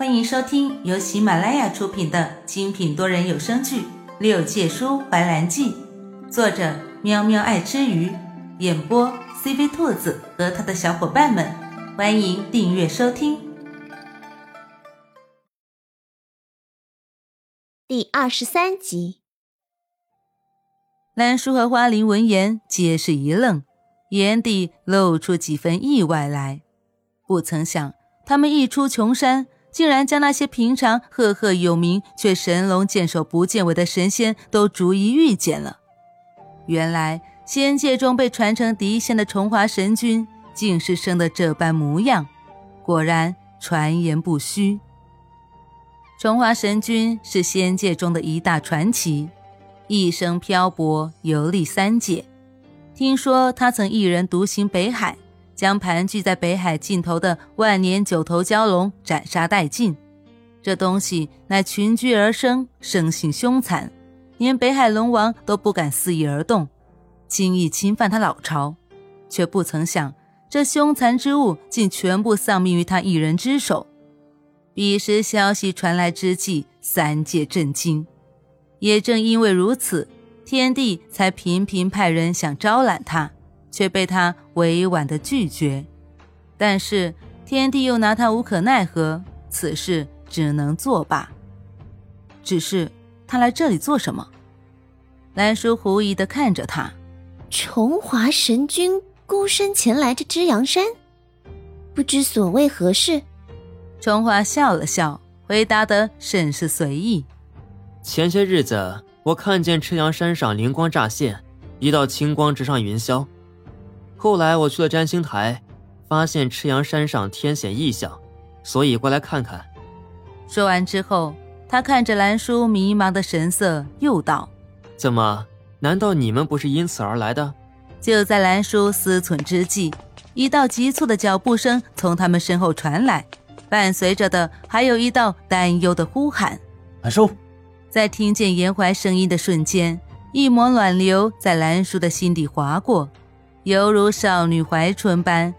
欢迎收听由喜马拉雅出品的精品多人有声剧《六界书怀兰记》，作者喵喵爱吃鱼，演播 CV 兔子和他的小伙伴们。欢迎订阅收听。第二十三集，兰叔和花灵闻言皆是一愣，眼底露出几分意外来。不曾想，他们一出穷山。竟然将那些平常赫赫有名却神龙见首不见尾的神仙都逐一遇见了。原来仙界中被传承嫡仙的崇华神君，竟是生的这般模样。果然传言不虚。崇华神君是仙界中的一大传奇，一生漂泊游历三界。听说他曾一人独行北海。将盘踞在北海尽头的万年九头蛟龙斩杀殆尽。这东西乃群居而生，生性凶残，连北海龙王都不敢肆意而动，轻易侵犯他老巢。却不曾想，这凶残之物竟全部丧命于他一人之手。彼时消息传来之际，三界震惊。也正因为如此，天帝才频频派人想招揽他。却被他委婉的拒绝，但是天帝又拿他无可奈何，此事只能作罢。只是他来这里做什么？兰叔狐疑的看着他。重华神君孤身前来这只阳山，不知所谓何事。重华笑了笑，回答得甚是随意。前些日子，我看见赤阳山上灵光乍现，一道青光直上云霄。后来我去了占星台，发现赤阳山上天显异象，所以过来看看。说完之后，他看着兰叔迷茫的神色，又道：“怎么？难道你们不是因此而来的？”就在兰叔思忖之际，一道急促的脚步声从他们身后传来，伴随着的还有一道担忧的呼喊：“兰叔！”在听见严怀声音的瞬间，一抹暖流在兰叔的心底划过。犹如少女怀春般，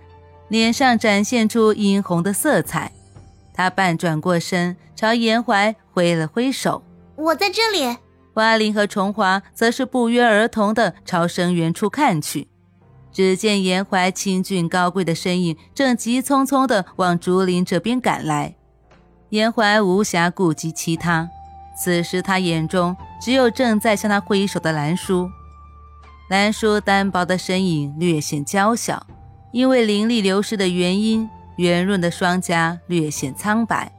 脸上展现出殷红的色彩。他半转过身，朝严怀挥了挥手：“我在这里。”花灵和重华则是不约而同地朝声源处看去。只见严怀清俊高贵的身影正急匆匆地往竹林这边赶来。严怀无暇顾及其他，此时他眼中只有正在向他挥手的兰叔。兰叔单薄的身影略显娇小，因为灵力流失的原因，圆润的双颊略显苍白。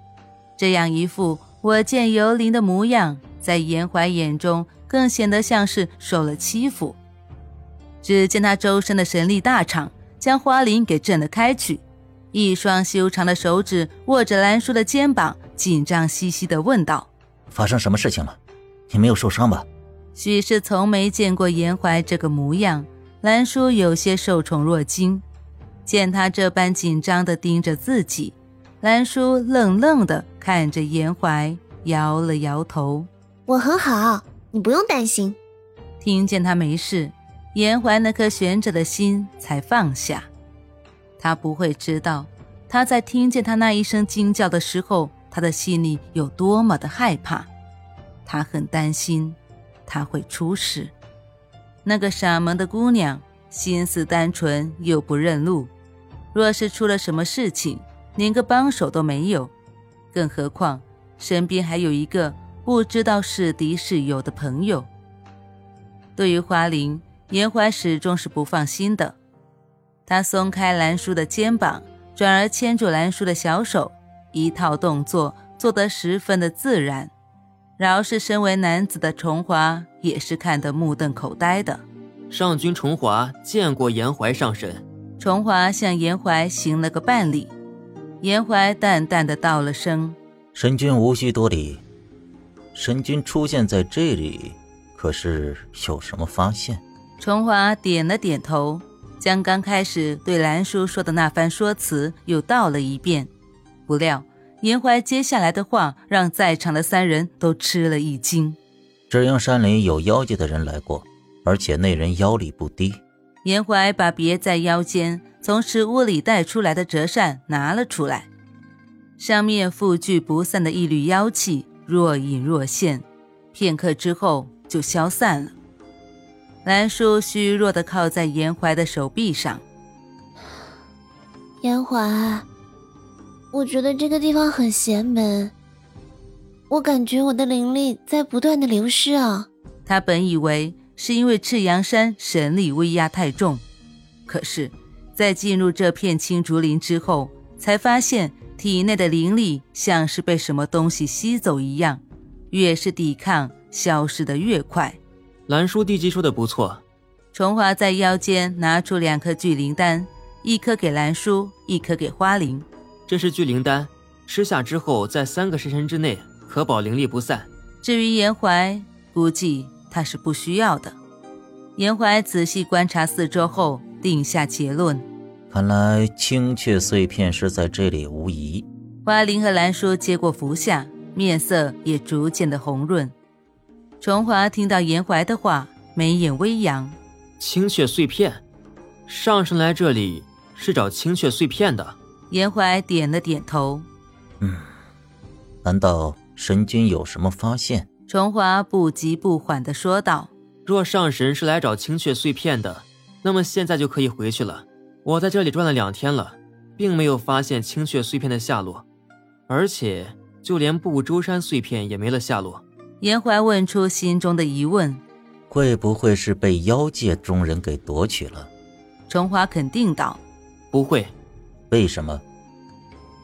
这样一副我见犹怜的模样，在严怀眼中更显得像是受了欺负。只见他周身的神力大场，将花灵给震了开去，一双修长的手指握着兰叔的肩膀，紧张兮兮地问道：“发生什么事情了？你没有受伤吧？”许是从没见过严怀这个模样，兰叔有些受宠若惊。见他这般紧张地盯着自己，兰叔愣愣地看着严怀，摇了摇头：“我很好，你不用担心。”听见他没事，严怀那颗悬着的心才放下。他不会知道，他在听见他那一声惊叫的时候，他的心里有多么的害怕。他很担心。他会出事。那个傻萌的姑娘，心思单纯又不认路，若是出了什么事情，连个帮手都没有。更何况身边还有一个不知道是敌是友的朋友。对于花灵，严怀始终是不放心的。他松开兰叔的肩膀，转而牵住兰叔的小手，一套动作做得十分的自然。饶是身为男子的重华，也是看得目瞪口呆的。上君重华见过颜怀上神。重华向颜怀行了个半礼，颜怀淡淡的道了声：“神君无需多礼。神君出现在这里，可是有什么发现？”重华点了点头，将刚开始对兰叔说的那番说辞又道了一遍。不料。严怀接下来的话让在场的三人都吃了一惊。只因山里有妖界的人来过，而且那人妖力不低。严怀把别在腰间从石屋里带出来的折扇拿了出来。上面覆聚不散的一缕妖气若隐若现，片刻之后就消散了。兰叔虚弱的靠在严怀的手臂上。严怀，我觉得这个地方很邪门，我感觉我的灵力在不断的流失啊。他本以为是因为赤阳山神力威压太重，可是，在进入这片青竹林之后，才发现体内的灵力像是被什么东西吸走一样，越是抵抗，消失的越快。兰叔地基说的不错，重华在腰间拿出两颗聚灵丹，一颗给兰叔，一颗给花灵。这是聚灵丹，吃下之后，在三个时辰之内可保灵力不散。至于严怀，估计他是不需要的。严怀仔细观察四周后，定下结论：看来青雀碎片是在这里无疑。花灵和兰叔接过服下，面色也逐渐的红润。崇华听到严怀的话，眉眼微扬。青雀碎片，上神来这里是找青雀碎片的。严怀点了点头。嗯，难道神君有什么发现？崇华不急不缓地说道：“若上神是来找青雀碎片的，那么现在就可以回去了。我在这里转了两天了，并没有发现青雀碎片的下落，而且就连不周山碎片也没了下落。”严怀问出心中的疑问：会不会是被妖界中人给夺取了？崇华肯定道：“不会。”为什么？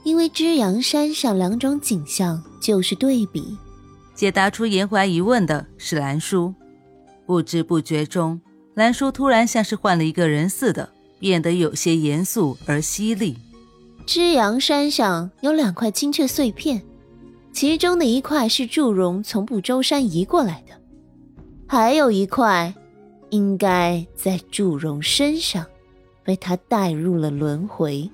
因为知阳山上两种景象就是对比。解答出严怀疑问的是兰叔。不知不觉中，兰叔突然像是换了一个人似的，变得有些严肃而犀利。知阳山上有两块青雀碎片。其中的一块是祝融从不周山移过来的，还有一块，应该在祝融身上，被他带入了轮回。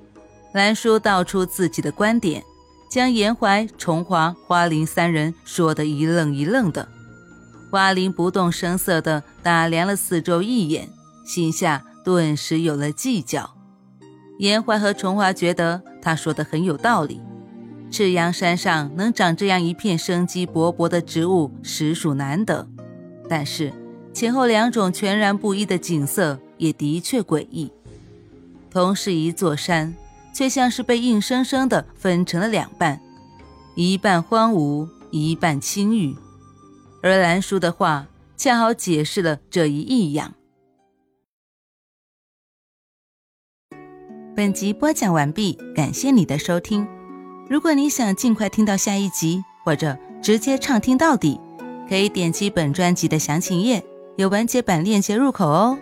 兰叔道出自己的观点，将严怀、重华、花灵三人说得一愣一愣的。花灵不动声色地打量了四周一眼，心下顿时有了计较。严怀和重华觉得他说的很有道理。赤阳山上能长这样一片生机勃勃的植物，实属难得。但是前后两种全然不一的景色也的确诡异。同是一座山，却像是被硬生生的分成了两半，一半荒芜，一半青郁。而兰叔的话恰好解释了这一异样。本集播讲完毕，感谢你的收听。如果你想尽快听到下一集，或者直接畅听到底，可以点击本专辑的详情页，有完结版链接入口哦。